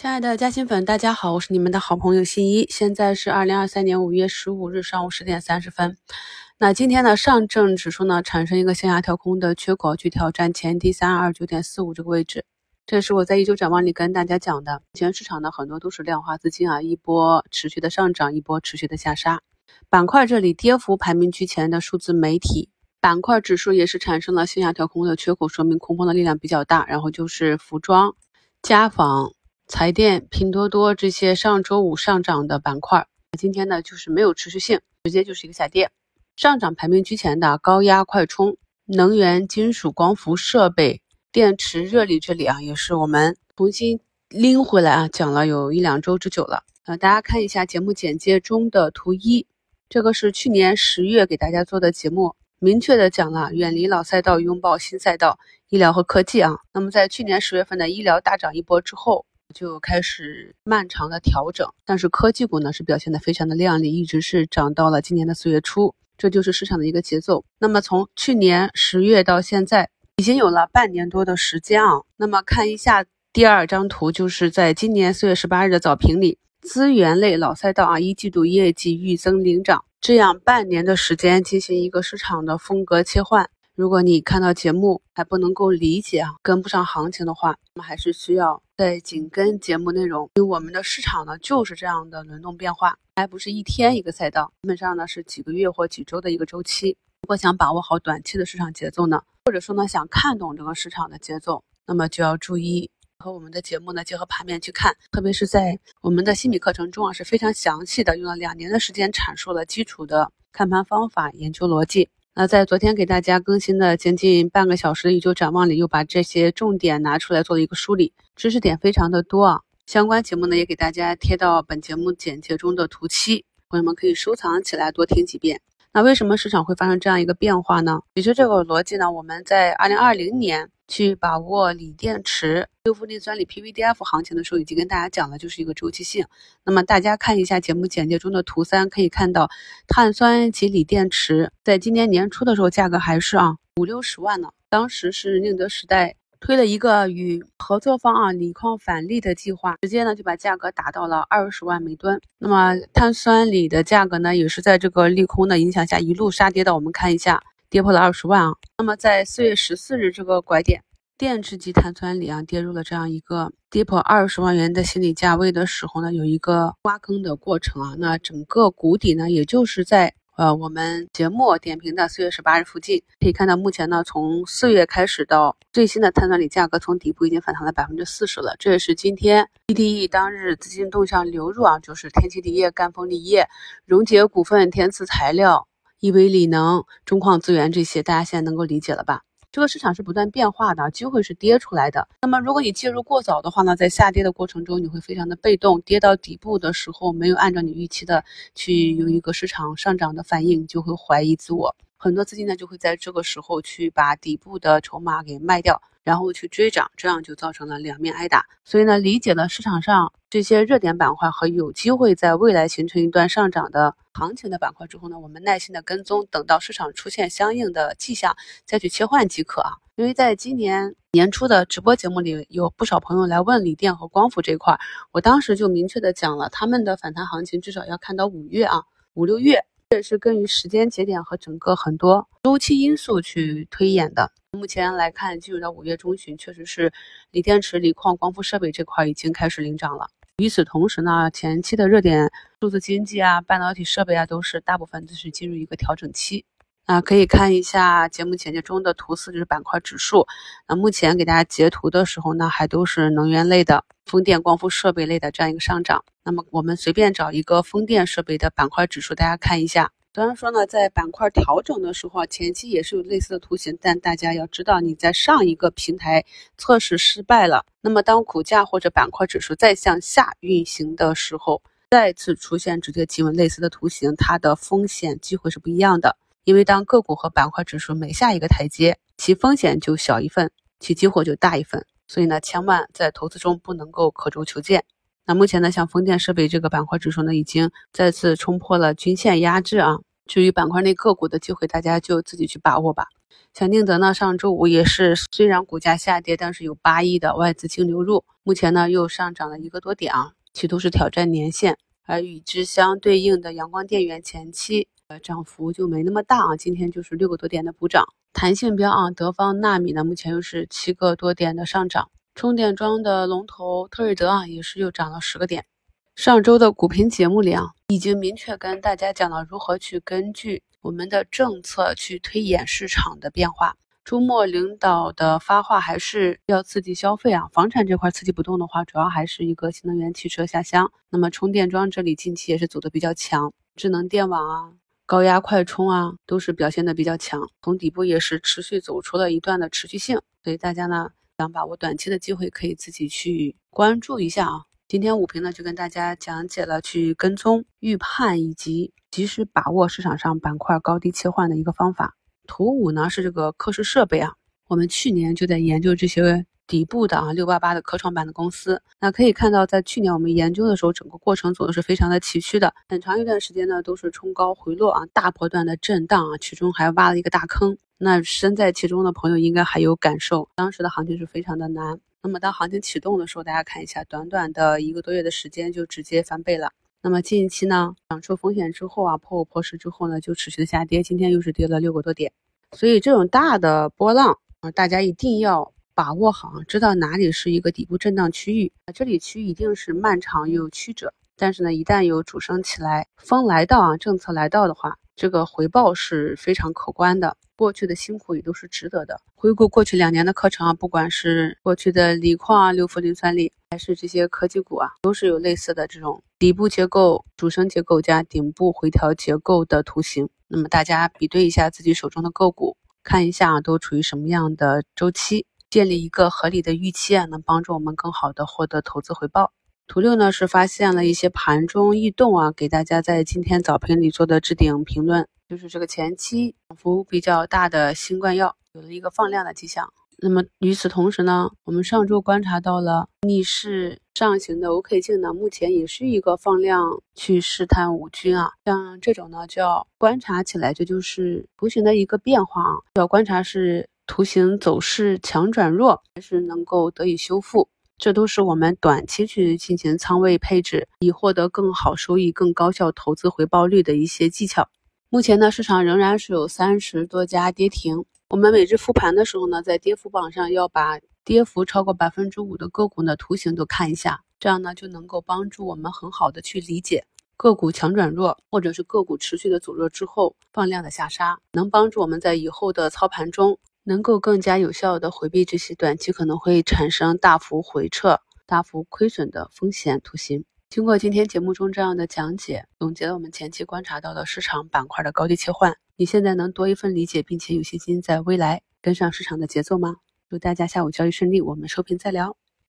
亲爱的嘉兴粉，大家好，我是你们的好朋友新一。现在是二零二三年五月十五日上午十点三十分。那今天呢，上证指数呢产生一个向下跳空的缺口，去挑战前低三二九点四五这个位置。这是我在一周展望里跟大家讲的。目前市场呢很多都是量化资金啊，一波持续的上涨，一波持续的下杀。板块这里跌幅排名居前的数字媒体板块指数也是产生了向下跳空的缺口，说明空方的力量比较大。然后就是服装、家纺。财电、拼多多这些上周五上涨的板块，今天呢就是没有持续性，直接就是一个下跌。上涨排名居前的高压快充、能源、金属、光伏设备、电池、热力，这里啊也是我们重新拎回来啊，讲了有一两周之久了。呃，大家看一下节目简介中的图一，这个是去年十月给大家做的节目，明确的讲了远离老赛道，拥抱新赛道，医疗和科技啊。那么在去年十月份的医疗大涨一波之后。就开始漫长的调整，但是科技股呢是表现的非常的靓丽，一直是涨到了今年的四月初，这就是市场的一个节奏。那么从去年十月到现在，已经有了半年多的时间啊。那么看一下第二张图，就是在今年四月十八日的早评里，资源类老赛道啊，一季度业绩预增领涨，这样半年的时间进行一个市场的风格切换。如果你看到节目还不能够理解啊，跟不上行情的话，那么还是需要再紧跟节目内容。因为我们的市场呢就是这样的轮动变化，还不是一天一个赛道，基本上呢是几个月或几周的一个周期。如果想把握好短期的市场节奏呢，或者说呢想看懂这个市场的节奏，那么就要注意和我们的节目呢结合盘面去看。特别是在我们的心理课程中啊是非常详细的，用了两年的时间阐述了基础的看盘方法、研究逻辑。那在昨天给大家更新的将近半个小时的宇宙展望里，又把这些重点拿出来做了一个梳理，知识点非常的多啊。相关节目呢，也给大家贴到本节目简介中的图七，朋友们可以收藏起来多听几遍。那为什么市场会发生这样一个变化呢？其实这个逻辑呢，我们在二零二零年。去把握锂电池、六氟磷酸锂 PVDF 行情的时候，已经跟大家讲了，就是一个周期性。那么大家看一下节目简介中的图三，可以看到碳酸及锂电池在今年年初的时候，价格还是啊五六十万呢。当时是宁德时代推了一个与合作方啊锂矿返利的计划，直接呢就把价格打到了二十万每吨。那么碳酸锂的价格呢，也是在这个利空的影响下一路杀跌的。我们看一下。跌破了二十万啊！那么在四月十四日这个拐点，电池级碳酸锂啊跌入了这样一个跌破二十万元的心理价位的时候呢，有一个挖坑的过程啊。那整个谷底呢，也就是在呃我们节目点评的四月十八日附近，可以看到目前呢，从四月开始到最新的碳酸锂价格从底部已经反弹了百分之四十了。这也是今天 TDE 当日资金动向流入啊，就是天齐锂业、赣锋锂业、荣捷股份、天赐材料。亿维锂能、中矿资源这些，大家现在能够理解了吧？这个市场是不断变化的，机会是跌出来的。那么，如果你介入过早的话呢，在下跌的过程中，你会非常的被动，跌到底部的时候，没有按照你预期的去有一个市场上涨的反应，就会怀疑自我。很多资金呢，就会在这个时候去把底部的筹码给卖掉。然后去追涨，这样就造成了两面挨打。所以呢，理解了市场上这些热点板块和有机会在未来形成一段上涨的行情的板块之后呢，我们耐心的跟踪，等到市场出现相应的迹象再去切换即可啊。因为在今年年初的直播节目里，有不少朋友来问锂电和光伏这块，我当时就明确的讲了，他们的反弹行情至少要看到五月啊，五六月。这也是根据时间节点和整个很多周期因素去推演的。目前来看，进入到五月中旬，确实是锂电池、锂矿、光伏设备这块已经开始领涨了。与此同时呢，前期的热点数字经济啊、半导体设备啊，都是大部分都是进入一个调整期。啊，可以看一下节目简介中的图四，就是板块指数。那目前给大家截图的时候呢，还都是能源类的、风电、光伏设备类的这样一个上涨。那么我们随便找一个风电设备的板块指数，大家看一下。虽然说呢，在板块调整的时候，前期也是有类似的图形，但大家要知道，你在上一个平台测试失败了，那么当股价或者板块指数再向下运行的时候，再次出现直接企稳类似的图形，它的风险机会是不一样的。因为当个股和板块指数每下一个台阶，其风险就小一份，其机会就大一份。所以呢，千万在投资中不能够刻舟求剑。那目前呢，像风电设备这个板块指数呢，已经再次冲破了均线压制啊。至于板块内个股的机会，大家就自己去把握吧。像宁德呢，上周五也是虽然股价下跌，但是有八亿的外资净流入。目前呢又上涨了一个多点啊，企图是挑战年线。而与之相对应的阳光电源前期呃涨幅就没那么大啊，今天就是六个多点的补涨。弹性标啊，德方纳米呢目前又是七个多点的上涨。充电桩的龙头特锐德啊也是又涨了十个点。上周的股评节目里啊，已经明确跟大家讲了如何去根据我们的政策去推演市场的变化。周末领导的发话还是要刺激消费啊，房产这块刺激不动的话，主要还是一个新能源汽车下乡。那么充电桩这里近期也是走的比较强，智能电网啊、高压快充啊都是表现的比较强，从底部也是持续走出了一段的持续性。所以大家呢想把握短期的机会，可以自己去关注一下啊。今天五评呢就跟大家讲解了去跟踪、预判以及及时把握市场上板块高低切换的一个方法。图五呢是这个科室设备啊，我们去年就在研究这些底部的啊六八八的科创板的公司。那可以看到，在去年我们研究的时候，整个过程走的是非常的崎岖的，很长一段时间呢都是冲高回落啊，大波段的震荡啊，其中还挖了一个大坑。那身在其中的朋友应该还有感受，当时的行情是非常的难。那么当行情启动的时候，大家看一下，短短的一个多月的时间就直接翻倍了。那么近期呢，涨出风险之后啊，破五破十之后呢，就持续的下跌，今天又是跌了六个多点。所以这种大的波浪啊，大家一定要把握好，知道哪里是一个底部震荡区域啊，这里区一定是漫长又曲折。但是呢，一旦有主升起来，风来到啊，政策来到的话，这个回报是非常可观的。过去的辛苦也都是值得的。回顾过去两年的课程啊，不管是过去的锂矿啊、六氟磷酸锂，还是这些科技股啊，都是有类似的这种底部结构、主升结构加顶部回调结构的图形。那么大家比对一下自己手中的个股，看一下都处于什么样的周期，建立一个合理的预期啊，能帮助我们更好的获得投资回报。图六呢是发现了一些盘中异动啊，给大家在今天早评里做的置顶评论。就是这个前期涨幅比较大的新冠药有了一个放量的迹象。那么与此同时呢，我们上周观察到了逆势上行的 OK 镜呢，目前也是一个放量去试探五均啊。像这种呢，就要观察起来，这就是图形的一个变化啊。要观察是图形走势强转弱，还是能够得以修复，这都是我们短期去进行仓位配置，以获得更好收益、更高效投资回报率的一些技巧。目前呢，市场仍然是有三十多家跌停。我们每日复盘的时候呢，在跌幅榜上要把跌幅超过百分之五的个股的图形都看一下，这样呢就能够帮助我们很好的去理解个股强转弱，或者是个股持续的走弱之后放量的下杀，能帮助我们在以后的操盘中能够更加有效的回避这些短期可能会产生大幅回撤、大幅亏损的风险图形。经过今天节目中这样的讲解，总结了我们前期观察到的市场板块的高低切换，你现在能多一份理解，并且有信心在未来跟上市场的节奏吗？祝大家下午交易顺利，我们收评再聊。